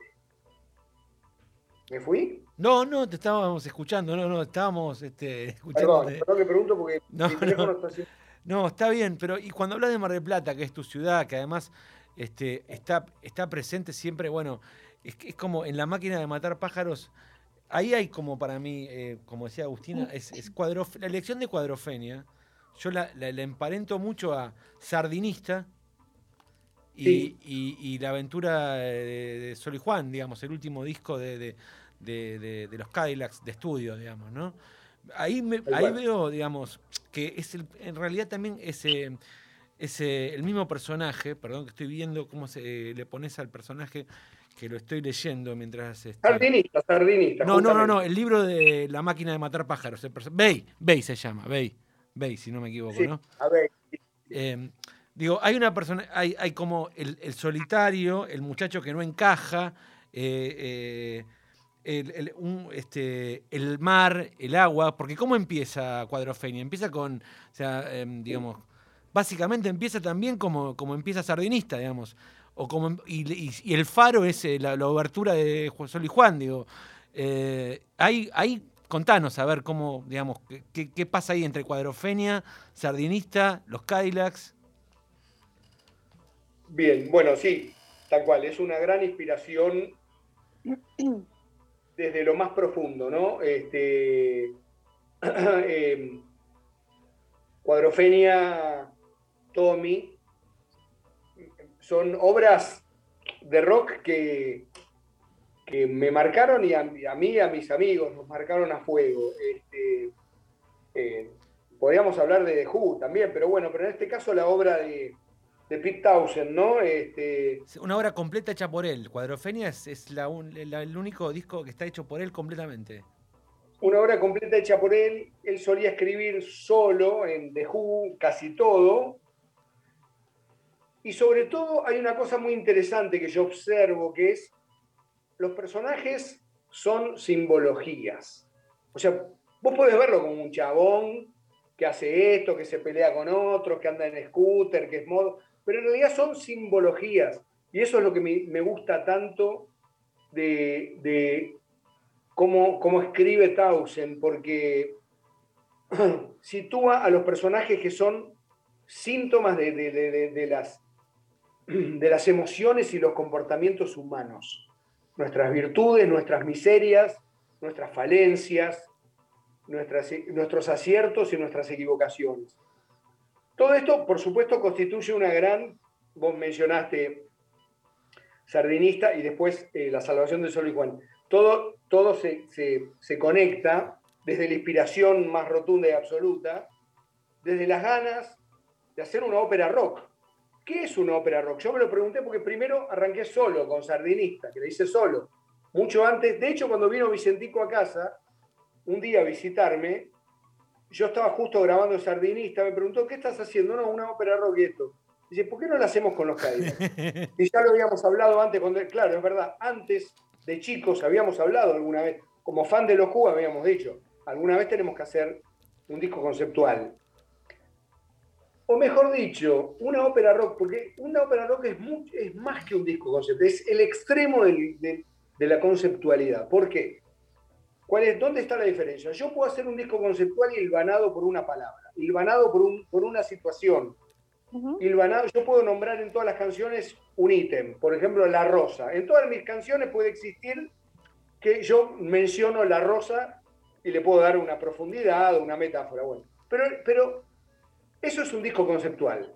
¿Me fui? No, no, te estábamos escuchando, no, no, estábamos este, escuchando. Perdón, perdón que pregunto porque No, mi teléfono no. está así. No, está bien, pero y cuando hablas de Mar del Plata, que es tu ciudad, que además este, está, está presente siempre, bueno, es, que es como en la máquina de matar pájaros, ahí hay como para mí, eh, como decía Agustina, es, es cuadrof- la elección de cuadrofenia, yo la, la- la emparento mucho a Sardinista y, Sí. y- y la aventura de, de Sol y Juan, digamos, el último disco de, de- los Cadillacs de estudio, digamos, ¿no? Ahí, me- ahí veo, digamos, que es el- en realidad también es, eh, es, eh, el mismo personaje, perdón que estoy viendo cómo se le pones al personaje que lo estoy leyendo mientras... este- Sardinista, sardinista. no, no, no, no, el libro de La máquina de matar pájaros. Bey, Bey se llama, Bey, Bey, si no me equivoco, Sí, ¿no? a ver, Eh, digo, hay una persona, hay, hay como el, el solitario, el muchacho que no encaja, eh, eh, el, el- un, este, el mar, el agua, porque ¿cómo empieza Cuadrofenia? Empieza con, o sea, em, digamos, básicamente empieza también como, como empieza Sardinista, digamos, o como, y, y- y el faro es la, la obertura de Juan Sol y Juan, digo. Eh, hay, hay, contanos a ver cómo, digamos, qué- pasa ahí entre Cuadrofenia, Sardinista, los Cadillacs. Bien, bueno, sí, tal cual. Es una gran inspiración desde lo más profundo, ¿no? Este, eh, Cuadrofenia, Tommy, son obras de rock que, que me marcaron y a, a mí y a mis amigos nos marcaron a fuego. Este, eh, podríamos hablar de The Who también, pero bueno, pero en este caso la obra de, de Pete Townshend, ¿no? Este, Una obra completa hecha por él. Cuadrofenia es, es la un- la- el único disco que está hecho por él completamente. una obra completa hecha por él. Él solía escribir solo en The Who casi todo. Y sobre todo hay una cosa muy interesante que yo observo, que es los personajes son simbologías. O sea, vos podés verlo como un chabón que hace esto, que se pelea con otros, que anda en scooter, que es modo, pero en realidad son simbologías. Y eso es lo que me, gusta tanto de, cómo, escribe Tausen, porque sitúa a los personajes que son síntomas de las emociones y los comportamientos humanos. Nuestras virtudes, nuestras miserias, nuestras falencias, nuestros aciertos y nuestras equivocaciones. Todo esto, por supuesto, constituye una gran, vos mencionaste Sardinista y después eh, La Salvación de Sol y Juan. Todo, todo se, se- se conecta desde la inspiración más rotunda y absoluta, desde las ganas de hacer una ópera rock. ¿Qué es una ópera rock? Yo me lo pregunté porque primero arranqué solo con Sardinista, que le hice solo. Mucho antes, de hecho, cuando vino Vicentico a casa, un día a visitarme, yo estaba justo grabando Sardinista, me preguntó, ¿qué estás haciendo? No, una ópera rock y esto. Dice, ¿por qué no la hacemos con los Cadillacs? y ya lo habíamos hablado antes, cuando, claro, es verdad, antes de chicos habíamos hablado alguna vez, como fan de los Cuba habíamos dicho, alguna vez tenemos que hacer un disco conceptual. O mejor dicho, una ópera rock, porque una ópera rock es, es más que un disco conceptual, es el extremo del- de la conceptualidad. ¿Por qué? ¿Cuál es, ¿Dónde está la diferencia? Yo puedo hacer un disco conceptual hilvanado por una palabra, hilvanado por, un, por una situación, hilvanado, yo puedo nombrar en todas las canciones un ítem, por ejemplo, la rosa. En todas mis canciones puede existir que yo menciono la rosa y le puedo dar una profundidad una metáfora. Bueno, pero, pero eso es un disco conceptual.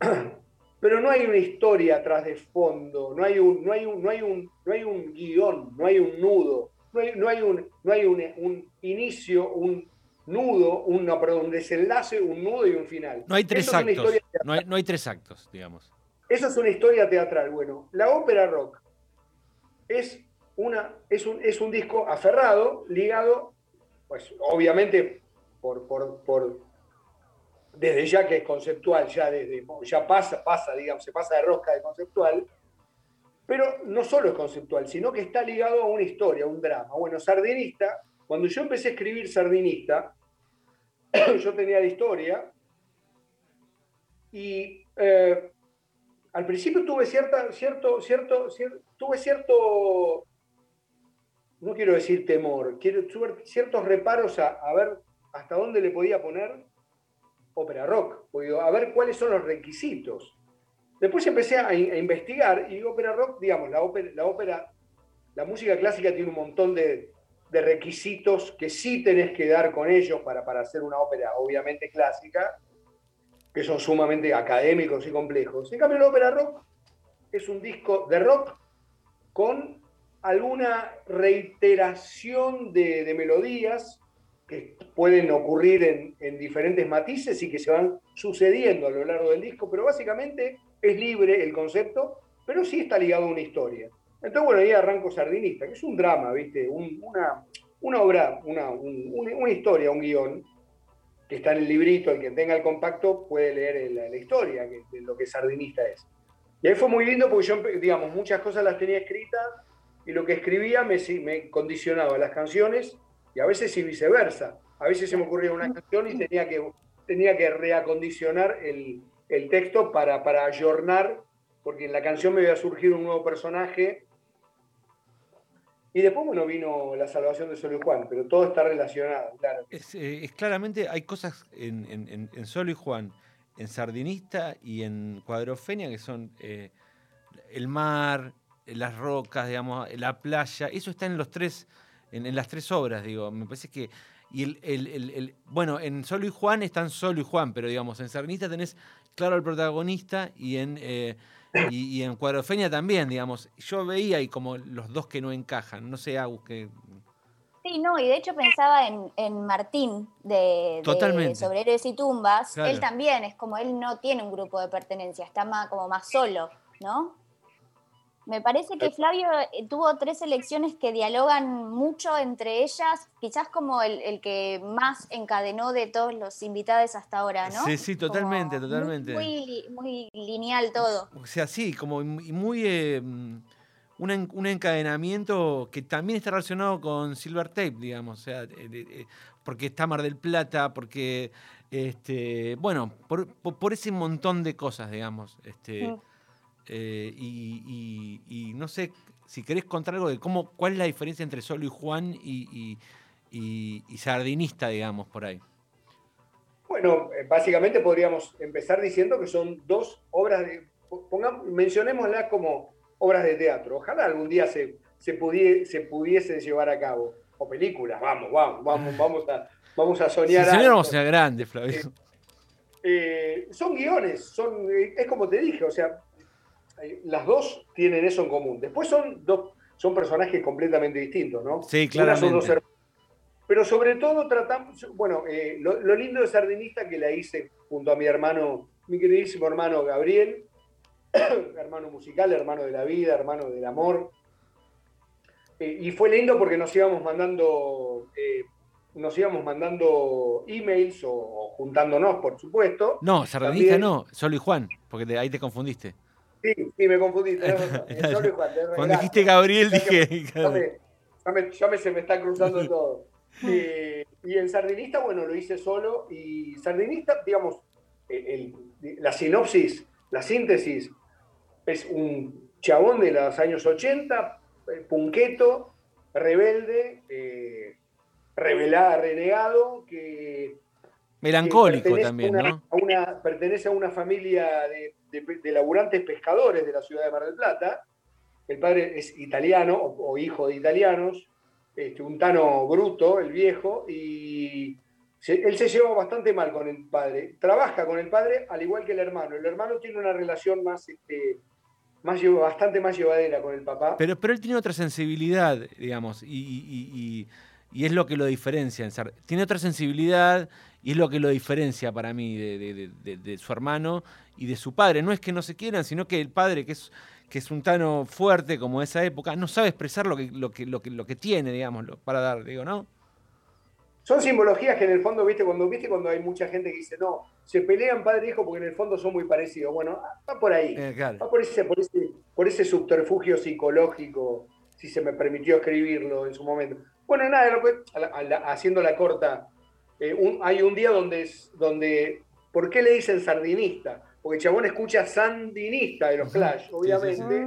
Pero no hay una historia atrás de fondo, no hay un, no hay un, no hay un, no hay un guion, no hay un nudo, no hay, no hay un, no hay un, un inicio, un nudo, un, no, perdón, un desenlace, un nudo y un final. No hay tres Eso actos. historia No hay, no hay tres actos, digamos. eso es una historia teatral. Bueno, la ópera rock es, una, es, un, es un disco aferrado, ligado, pues obviamente por, por, por- desde ya que es conceptual, ya, desde, ya pasa, pasa, digamos, se pasa de rosca de conceptual, pero no solo es conceptual, sino que está ligado a una historia, a un drama. Bueno, Sardinista, cuando yo empecé a escribir Sardinista, yo tenía la historia y eh, al principio tuve cierta, cierto, cierto, cier- tuve cierto, no quiero decir temor, quiero, tuve ciertos reparos a, a ver hasta dónde le podía poner ópera rock, digo, a ver cuáles son los requisitos. Después empecé a, a investigar y ópera rock, digamos, la ópera, la música clásica tiene un montón de, de requisitos que sí tenés que dar con ellos para, para hacer una ópera obviamente clásica, que son sumamente académicos y complejos. En cambio, la ópera rock es un disco de rock con alguna reiteración de melodías que pueden ocurrir en, en diferentes matices y que se van sucediendo a lo largo del disco, pero básicamente es libre el concepto, pero sí está ligado a una historia. Entonces, bueno, ahí arranco Sardinista, que es un drama, ¿viste? Un- una, una obra, una, un- una- una historia, un guion, que está en el librito, el que tenga el compacto puede leer el- la, historia que- de lo que Sardinista es. Y ahí fue muy lindo porque yo, digamos, muchas cosas las tenía escritas y lo que escribía me, me condicionaba las canciones y a veces y viceversa. A veces se me ocurría una canción y tenía que, tenía que reacondicionar el, el texto para, para ayornar, porque en la canción me iba a surgir un nuevo personaje. Y después, bueno, vino la salvación de Solo y Juan, pero todo está relacionado, claro. Es, eh, es claramente, hay cosas en, en- en- Solo y Juan, en Sardinista y en Cuadrofenia que son eh, el mar, las rocas, digamos, la playa. Eso está en los tres, en, en las tres obras, digo. Me parece que. Y el, el- el- el- bueno, en Solo y Juan están Solo y Juan, pero digamos, en Sardinista tenés claro al protagonista y en. eh, y, y en Cuadrofenia también, digamos. Yo veía ahí como los dos que no encajan. No sé, Agus, que. Sí, no, y de hecho pensaba en, en Martín de, de. Sobre Héroes y Tumbas. Claro. Él también es como él no tiene un grupo de pertenencia, está más, como más solo, ¿no? Me parece que Flavio eh, tuvo tres elecciones que dialogan mucho entre ellas, quizás como el, el que más encadenó de todos los invitados hasta ahora, ¿no? Sí, sí, totalmente, Como totalmente. Muy, muy lineal todo. O sea, sí, como muy, eh, un, un encadenamiento que también está relacionado con Silver Tape, digamos. O sea, eh, eh, porque está Mar del Plata, porque, este, bueno, por, ese montón de cosas, digamos. Este, Mm. Eh, y, y- y no sé si querés contar algo de cómo, cuál es la diferencia entre Solo y Juan y, Sardinista, digamos, por ahí. Bueno, eh, básicamente podríamos empezar diciendo que son dos obras de, pongamos, mencionémoslas como obras de teatro. Ojalá algún día se, se, pudie- se pudiesen llevar a cabo. O películas, vamos, vamos, vamos, vamos a, vamos a Si soñar. soñáramos sea grande, Flavio. Eh, son guiones, son, eh, es como te dije, o sea, las dos tienen eso en común. Después son dos, son personajes completamente distintos, ¿no? Sí, hermanos. Pero sobre todo tratamos, bueno, eh, lo, lo lindo de Sardinista que la hice junto a mi hermano, mi queridísimo hermano Gabriel, hermano musical, hermano de la vida, hermano del amor. Eh, y fue lindo porque nos íbamos mandando eh, nos íbamos mandando emails o, o juntándonos, por supuesto. No, sardinista También- no, solo y Juan, porque ahí te confundiste. Sí, sí, me confundí. solo Juan. Cuando dijiste Gabriel dije. Ya me, ya me- ya me- se me está cruzando todo. Eh, y en Sardinista, bueno, lo hice solo. Y Sardinista, digamos, el- el- la sinopsis, la síntesis, es un chabón de los años 80, eh, punqueto, rebelde, eh, revelada, renegado, que Melancólico también, una- ¿no? a una- pertenece a una familia de, de- laburantes pescadores de la ciudad de Mar del Plata. El padre es italiano o, hijo de italianos, este, un tano bruto, el viejo, y se- él se lleva bastante mal con el padre. Trabaja con el padre al igual que el hermano. El hermano tiene una relación más, este, más bastante más llevadera con el papá. Pero, pero él tiene otra sensibilidad, digamos, y, y- es lo que lo diferencia. en Tiene otra sensibilidad y es lo que lo diferencia para mí de su hermano y de su padre. No es que no se quieran, sino que el padre, que es, que es un tano fuerte como esa época, no sabe expresar lo que, lo que, lo que, lo que tiene, digamos, lo- para dar, digo, ¿no? Son simbologías que en el fondo, viste, cuando viste cuando hay mucha gente que dice, no, se pelean padre e hijo porque en el fondo son muy parecidos. Bueno, va por ahí. Eh, claro. Va por ese, por ese, por ese subterfugio psicológico, si se me permitió escribirlo en su momento. Bueno, nada, lo que- a la- a la- haciendo la corta, eh, un- hay un día donde, es- donde, ¿por qué le dicen sardinista? Porque el chabón escucha sandinista de los. Clash, obviamente.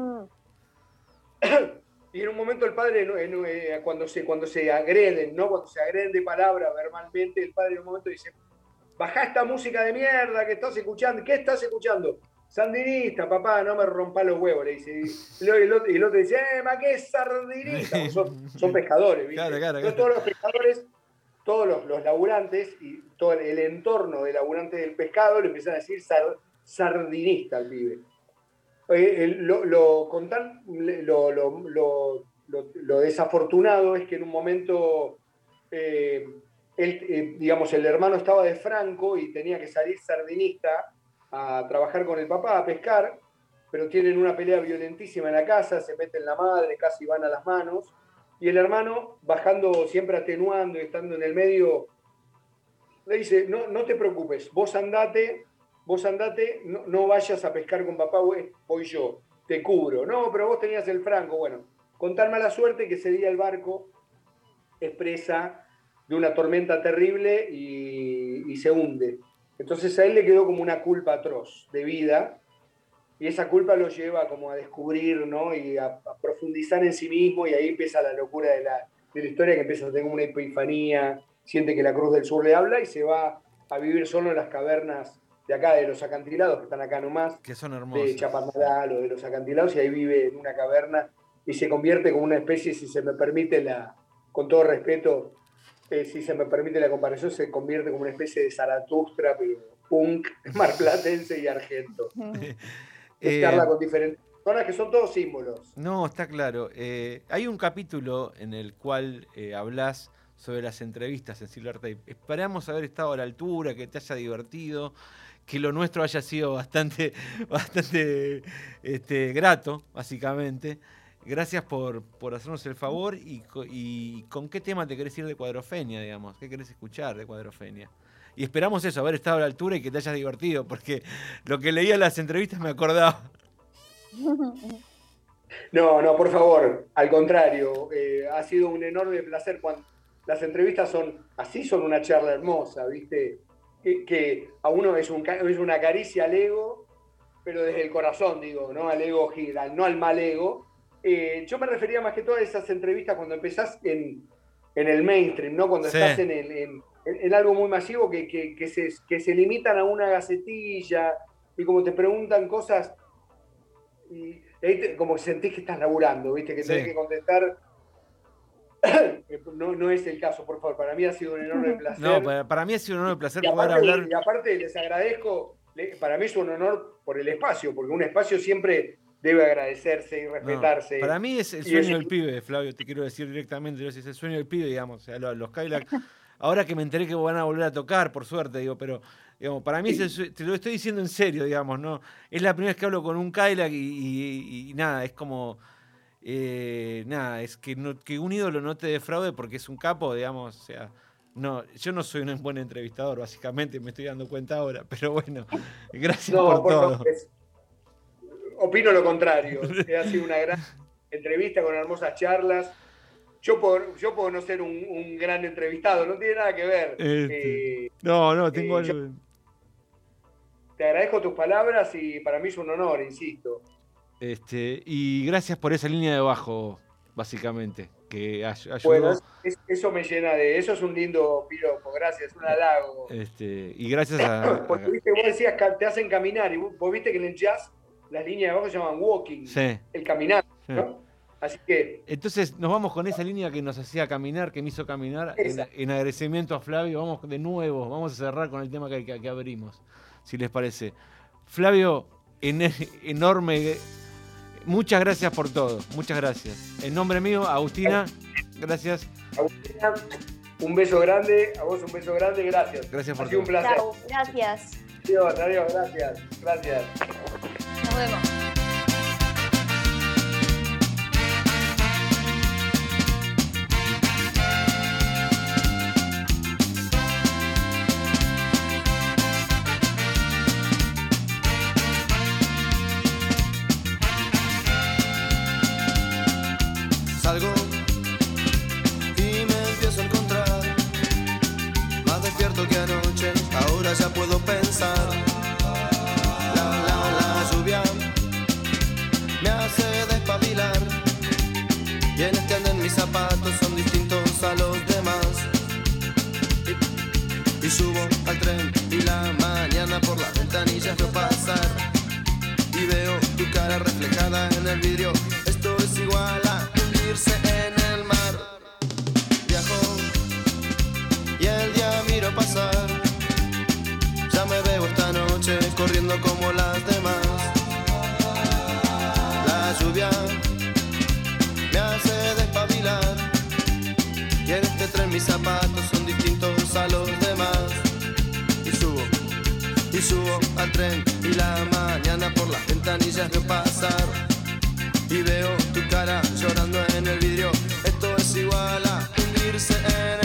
Y en un momento el padre, no, eh, cuando, se, cuando se agreden, ¿no? Cuando se agreden de palabra verbalmente, el padre en un momento dice, baja esta música de mierda que estás escuchando. ¿Qué estás escuchando? Sandinista, papá, no me rompa los huevos, le dice. Y el otro, y el otro dice, eh, ma, ¿qué sardinista? Son, son pescadores, ¿viste? Claro, claro, Entonces, todos los pescadores, todos los, los laburantes y todo el entorno de laburantes del pescado le empiezan a decir sar- sardinista al pibe. Eh, el- lo, lo, lo, lo- lo- desafortunado es que en un momento, eh, eh, digamos, el hermano estaba de Franco y tenía que salir sardinista a trabajar con el papá, a pescar, pero tienen una pelea violentísima en la casa, se meten la madre, casi van a las manos, y el hermano, bajando, siempre atenuando y estando en el medio, le dice, no, no te preocupes, vos andate, vos andate, no, no vayas a pescar con papá, voy, voy yo, te cubro. No, pero vos tenías el franco. Bueno, con tal mala suerte que ese día el barco es presa de una tormenta terrible y, se hunde. Entonces a él le quedó como una culpa atroz de vida y esa culpa lo lleva como a descubrir ¿no? y a, a profundizar en sí mismo y ahí empieza la locura de la, de la historia que empieza a tener una epifanía, siente que la Cruz del Sur le habla y se va a vivir solo en las cavernas de acá, de los acantilados que están acá nomás, Que son de hermosos. Chaparral o de los acantilados y ahí vive en una caverna y se convierte como una especie, si se me permite la, con todo respeto, eh, si se me permite la comparación, se convierte como una especie de Zaratustra, pero punk, marplatense y argento. Eh, charla con diferentes personas que son todos símbolos. No, está claro. Eh, hay un capítulo en el cual eh, hablas sobre las entrevistas en Silver Tape. Esperamos haber estado a la altura, que te haya divertido, que lo nuestro haya sido bastante, bastante este, grato, básicamente. Gracias por, por hacernos el favor y, y con qué tema te querés ir de Cuadrofenia, digamos. ¿Qué querés escuchar de Cuadrofenia? Y esperamos eso, haber estado a la altura y que te hayas divertido, porque lo que leía en las entrevistas me acordaba. No, no, por favor, al contrario, eh, ha sido un enorme placer cuando las entrevistas son así, son una charla hermosa, ¿viste? Que, que a uno es, un, es una caricia al ego, pero desde el corazón, digo, ¿no? Al ego giral, no al mal ego. Eh, yo me refería más que todo a esas entrevistas cuando empezás en, en el mainstream, ¿no? Cuando Sí. estás en, el- en- algo muy masivo que, que- que se, que se limitan a una gacetilla y como te preguntan cosas y ahí te- como sentís que estás laburando, ¿viste? Que tenés que contestar. no, no es el caso, por favor. Para mí ha sido un enorme placer. No, para, para mí ha sido un enorme placer y, poder aparte, hablar. y aparte les agradezco, para mí es un honor por el espacio, porque un espacio siempre debe agradecerse y No, respetarse. para mí es el sueño es- del pibe, Flavio, te quiero decir directamente, es el sueño del pibe, digamos. O sea, los, Cadillac, ahora que me enteré que van a volver a tocar, por suerte, digo, pero digamos, para mí es el te lo estoy diciendo en serio, digamos, ¿no? Es la primera vez que hablo con un Cadillac y, y- y nada, es como. Eh, nada, es que, no- que un ídolo no te defraude porque es un capo, digamos, o sea, No, yo no soy un buen entrevistador, básicamente, me estoy dando cuenta ahora, pero bueno, gracias No, por, por todo. es- opino lo contrario. Ha sido una gran entrevista con hermosas charlas. Yo puedo no ser un, un gran entrevistado, no tiene nada que ver. Este, Eh, No, no, tengo Eh, yo- algo- te agradezco tus palabras y para mí es un honor, insisto. Este, y gracias por esa línea de bajo, básicamente, que ay- ayudó. Bueno, es- es- eso me llena de. Eso es un lindo piropo, gracias, un halago. Este, y gracias a. Porque viste, vos decías que te hacen caminar y vos vos viste que en el jazz las líneas de abajo se llaman walking, sí. el caminar, Sí. ¿no? Así que Entonces nos vamos con esa línea que nos hacía caminar, que me hizo caminar, en agradecimiento a Flavio. Vamos de nuevo, vamos a cerrar con el tema que, que- que abrimos, si les parece. Flavio, en- enorme, muchas gracias por todo, muchas gracias. En nombre mío, Agustina, gracias, Agustina, un beso grande, a vos un beso grande, gracias. gracias por Ha sido un todo. placer. Chau, gracias. Adiós, adiós, gracias, gracias. Nos vemos. Mis zapatos son distintos a los demás. Y subo y subo al tren y la mañana por las ventanillas veo pasar y veo tu cara llorando en el vidrio. Esto es igual a hundirse en el